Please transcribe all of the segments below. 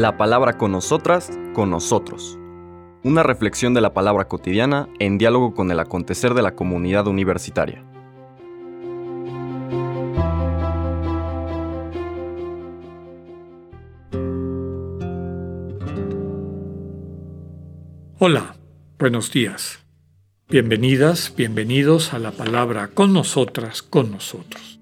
La palabra con nosotras, con nosotros. Una reflexión de la palabra cotidiana en diálogo con el acontecer de la comunidad universitaria. Hola, buenos días. Bienvenidas, bienvenidos a la palabra con nosotras, con nosotros.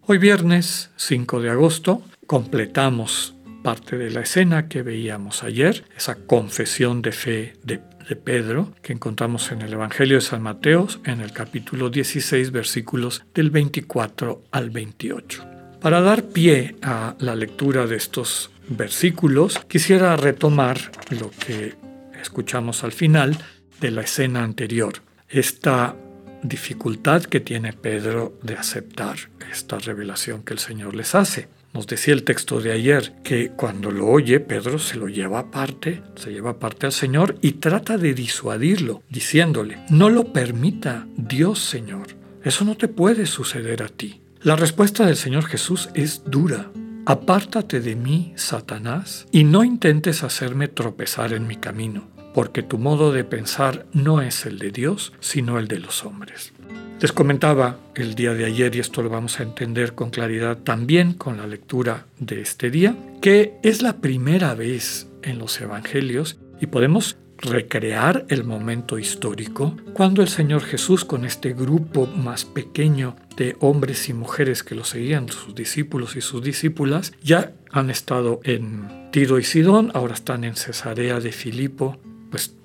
Hoy viernes 5 de agosto completamos parte de la escena que veíamos ayer, esa confesión de fe de, Pedro que encontramos en el Evangelio de San Mateo en el capítulo 16 versículos del 24 al 28. Para dar pie a la lectura de estos versículos, quisiera retomar lo que escuchamos al final de la escena anterior, esta dificultad que tiene Pedro de aceptar esta revelación que el Señor les hace. Nos decía el texto de ayer que cuando lo oye, Pedro se lo lleva aparte, se lleva aparte al Señor y trata de disuadirlo, diciéndole, no lo permita Dios Señor, eso no te puede suceder a ti. La respuesta del Señor Jesús es dura. Apártate de mí, Satanás, y no intentes hacerme tropezar en mi camino, porque tu modo de pensar no es el de Dios, sino el de los hombres. Les comentaba el día de ayer, y esto lo vamos a entender con claridad también con la lectura de este día, que es la primera vez en los Evangelios y podemos recrear el momento histórico cuando el Señor Jesús con este grupo más pequeño de hombres y mujeres que lo seguían, sus discípulos y sus discípulas, ya han estado en Tiro y Sidón, ahora están en Cesarea de Filipo,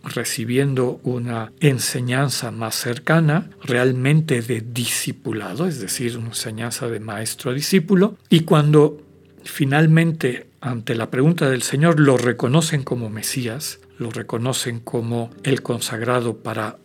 recibiendo una enseñanza más cercana, realmente de discipulado, es decir, una enseñanza de maestro a discípulo, y cuando finalmente ante la pregunta del Señor lo reconocen como Mesías, lo reconocen como el consagrado para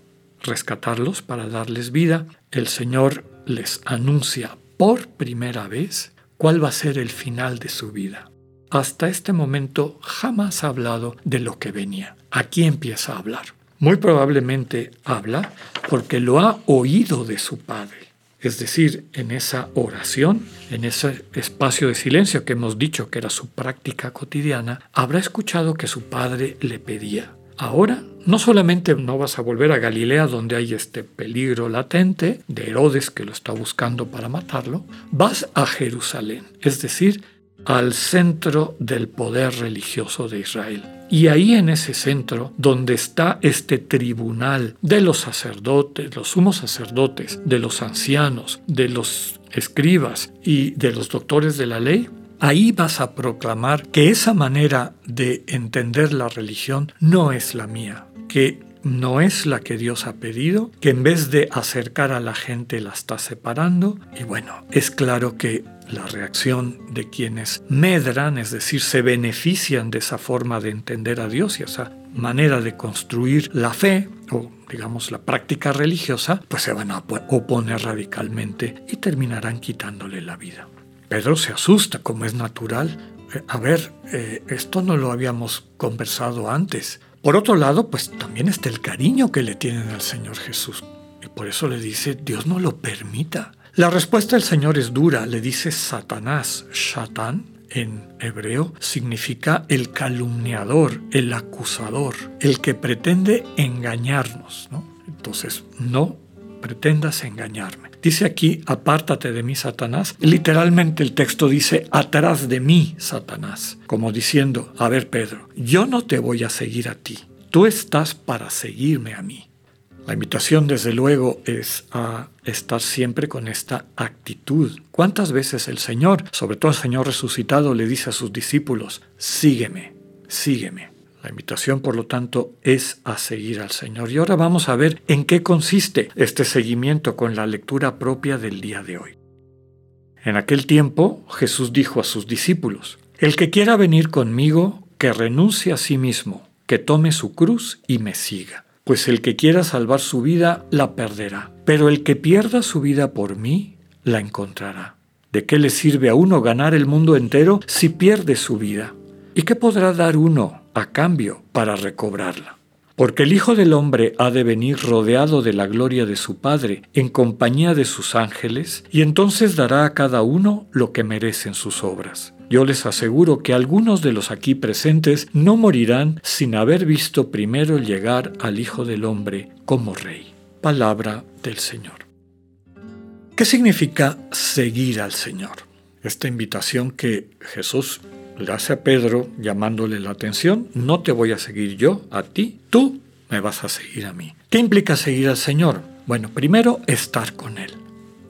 rescatarlos, para darles vida, el Señor les anuncia por primera vez cuál va a ser el final de su vida. Hasta este momento jamás ha hablado de lo que venía. Aquí empieza a hablar. Muy probablemente habla porque lo ha oído de su Padre. Es decir, en esa oración, en ese espacio de silencio que hemos dicho que era su práctica cotidiana, habrá escuchado que su padre le pedía, ahora no solamente no vas a volver a Galilea donde hay este peligro latente de Herodes que lo está buscando para matarlo, vas a Jerusalén, es decir, al centro del poder religioso de Israel. Y ahí en ese centro, donde está este tribunal de los sacerdotes, los sumos sacerdotes, de los ancianos, de los escribas y de los doctores de la ley, ahí vas a proclamar que esa manera de entender la religión no es la mía, que no es la que Dios ha pedido, que en vez de acercar a la gente la está separando. Y bueno, es claro que la reacción de quienes medran, es decir, se benefician de esa forma de entender a Dios y esa manera de construir la fe o digamos la práctica religiosa, pues se van a oponer radicalmente y terminarán quitándole la vida. Pedro se asusta, como es natural. Eh, a ver, eh, esto no lo habíamos conversado antes. Por otro lado, pues también está el cariño que le tienen al Señor Jesús. Y por eso le dice, Dios no lo permita. La respuesta del Señor es dura, le dice Satanás, Shatán, en hebreo significa el calumniador, el acusador, el que pretende engañarnos. Entonces, no pretendas engañarme. Dice aquí, apártate de mí, Satanás. Literalmente el texto dice, atrás de mí, Satanás. Como diciendo, a ver, Pedro, yo no te voy a seguir a ti. Tú estás para seguirme a mí. La invitación, desde luego, es a estar siempre con esta actitud. ¿Cuántas veces el Señor, sobre todo el Señor resucitado, le dice a sus discípulos, sígueme, sígueme? La invitación, por lo tanto, es a seguir al Señor. Y ahora vamos a ver en qué consiste este seguimiento con la lectura propia del día de hoy. En aquel tiempo Jesús dijo a sus discípulos, El que quiera venir conmigo, que renuncie a sí mismo, que tome su cruz y me siga. Pues el que quiera salvar su vida, la perderá. Pero el que pierda su vida por mí, la encontrará. ¿De qué le sirve a uno ganar el mundo entero si pierde su vida? ¿Y qué podrá dar uno a cambio para recobrarla. Porque el Hijo del Hombre ha de venir rodeado de la gloria de su Padre, en compañía de sus ángeles, y entonces dará a cada uno lo que merecen sus obras. yo les aseguro que algunos de los aquí presentes no morirán sin haber visto primero llegar al Hijo del Hombre como Rey. Palabra del Señor. ¿Qué significa seguir al Señor? Esta invitación que Jesús le hace a Pedro llamándole la atención, no te voy a seguir yo, a ti, tú me vas a seguir a mí. ¿Qué implica seguir al Señor? Bueno, primero estar con Él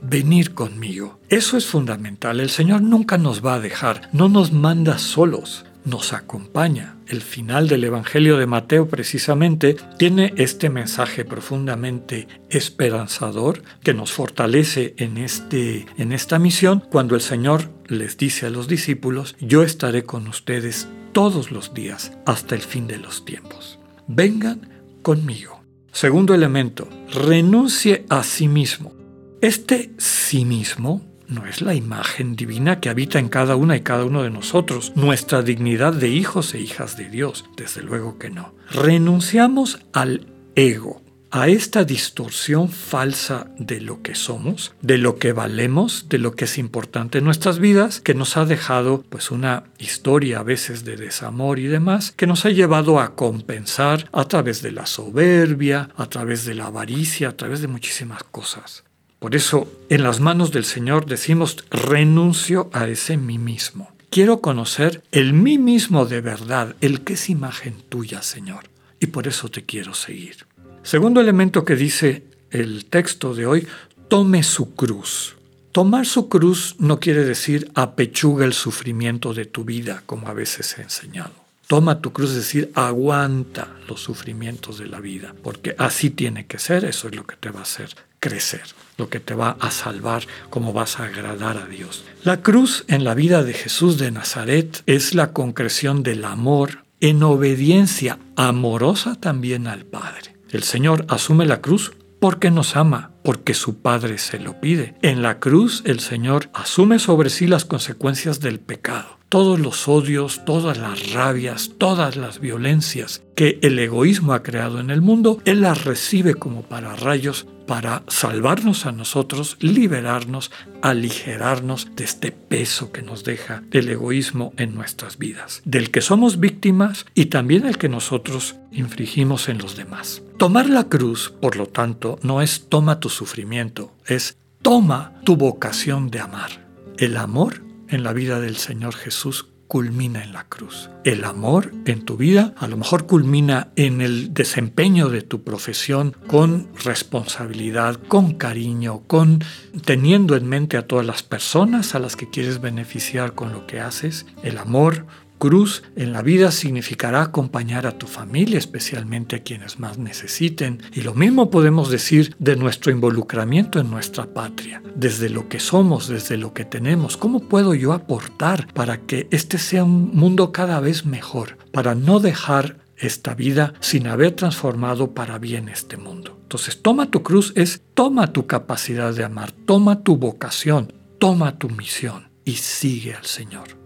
venir conmigo. Eso es fundamental. El Señor nunca nos va a dejar, no nos manda solos, nos acompaña. El final del Evangelio de Mateo precisamente tiene este mensaje profundamente esperanzador que nos fortalece en, este, en esta misión cuando el Señor les dice a los discípulos, yo estaré con ustedes todos los días hasta el fin de los tiempos. Vengan conmigo. Segundo elemento, renuncie a sí mismo. Este sí mismo no es la imagen divina que habita en cada una y cada uno de nosotros, nuestra dignidad de hijos e hijas de Dios, desde luego que no. Renunciamos al ego, a esta distorsión falsa de lo que somos, de lo que valemos, de lo que es importante en nuestras vidas, que nos ha dejado pues una historia a veces de desamor y demás, que nos ha llevado a compensar a través de la soberbia, a través de la avaricia, a través de muchísimas cosas. Por eso, en las manos del Señor decimos, renuncio a ese mí mismo. Quiero conocer el mí mismo de verdad, el que es imagen tuya, Señor. Y por eso te quiero seguir. Segundo elemento que dice el texto de hoy, tome su cruz. Tomar su cruz no quiere decir apechuga el sufrimiento de tu vida, como a veces he enseñado. Toma tu cruz, es decir, aguanta los sufrimientos de la vida, porque así tiene que ser, eso es lo que te va a hacer crecer, lo que te va a salvar, cómo vas a agradar a Dios. La cruz en la vida de Jesús de Nazaret es la concreción del amor en obediencia amorosa también al Padre. El Señor asume la cruz porque nos ama, porque su Padre se lo pide. En la cruz el Señor asume sobre sí las consecuencias del pecado todos los odios, todas las rabias, todas las violencias que el egoísmo ha creado en el mundo, Él las recibe como para rayos para salvarnos a nosotros, liberarnos, aligerarnos de este peso que nos deja el egoísmo en nuestras vidas, del que somos víctimas y también el que nosotros infringimos en los demás. Tomar la cruz, por lo tanto, no es toma tu sufrimiento, es toma tu vocación de amar. El amor en la vida del Señor Jesús culmina en la cruz. El amor en tu vida a lo mejor culmina en el desempeño de tu profesión con responsabilidad, con cariño, con teniendo en mente a todas las personas a las que quieres beneficiar con lo que haces. El amor Cruz en la vida significará acompañar a tu familia, especialmente a quienes más necesiten. Y lo mismo podemos decir de nuestro involucramiento en nuestra patria, desde lo que somos, desde lo que tenemos. ¿Cómo puedo yo aportar para que este sea un mundo cada vez mejor? Para no dejar esta vida sin haber transformado para bien este mundo. Entonces, toma tu cruz es toma tu capacidad de amar, toma tu vocación, toma tu misión y sigue al Señor.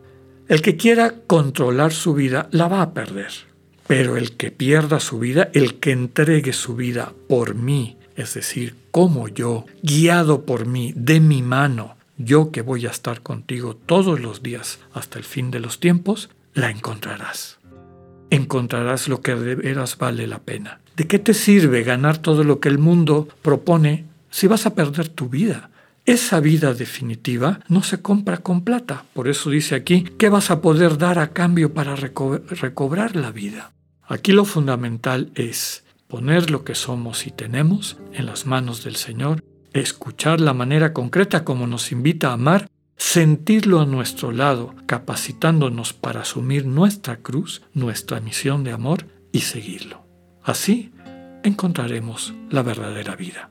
El que quiera controlar su vida la va a perder, pero el que pierda su vida, el que entregue su vida por mí, es decir, como yo, guiado por mí, de mi mano, yo que voy a estar contigo todos los días hasta el fin de los tiempos, la encontrarás. Encontrarás lo que de veras vale la pena. ¿De qué te sirve ganar todo lo que el mundo propone si vas a perder tu vida? Esa vida definitiva no se compra con plata. Por eso dice aquí, ¿qué vas a poder dar a cambio para recobrar la vida? Aquí lo fundamental es poner lo que somos y tenemos en las manos del Señor, escuchar la manera concreta como nos invita a amar, sentirlo a nuestro lado, capacitándonos para asumir nuestra cruz, nuestra misión de amor y seguirlo. Así encontraremos la verdadera vida.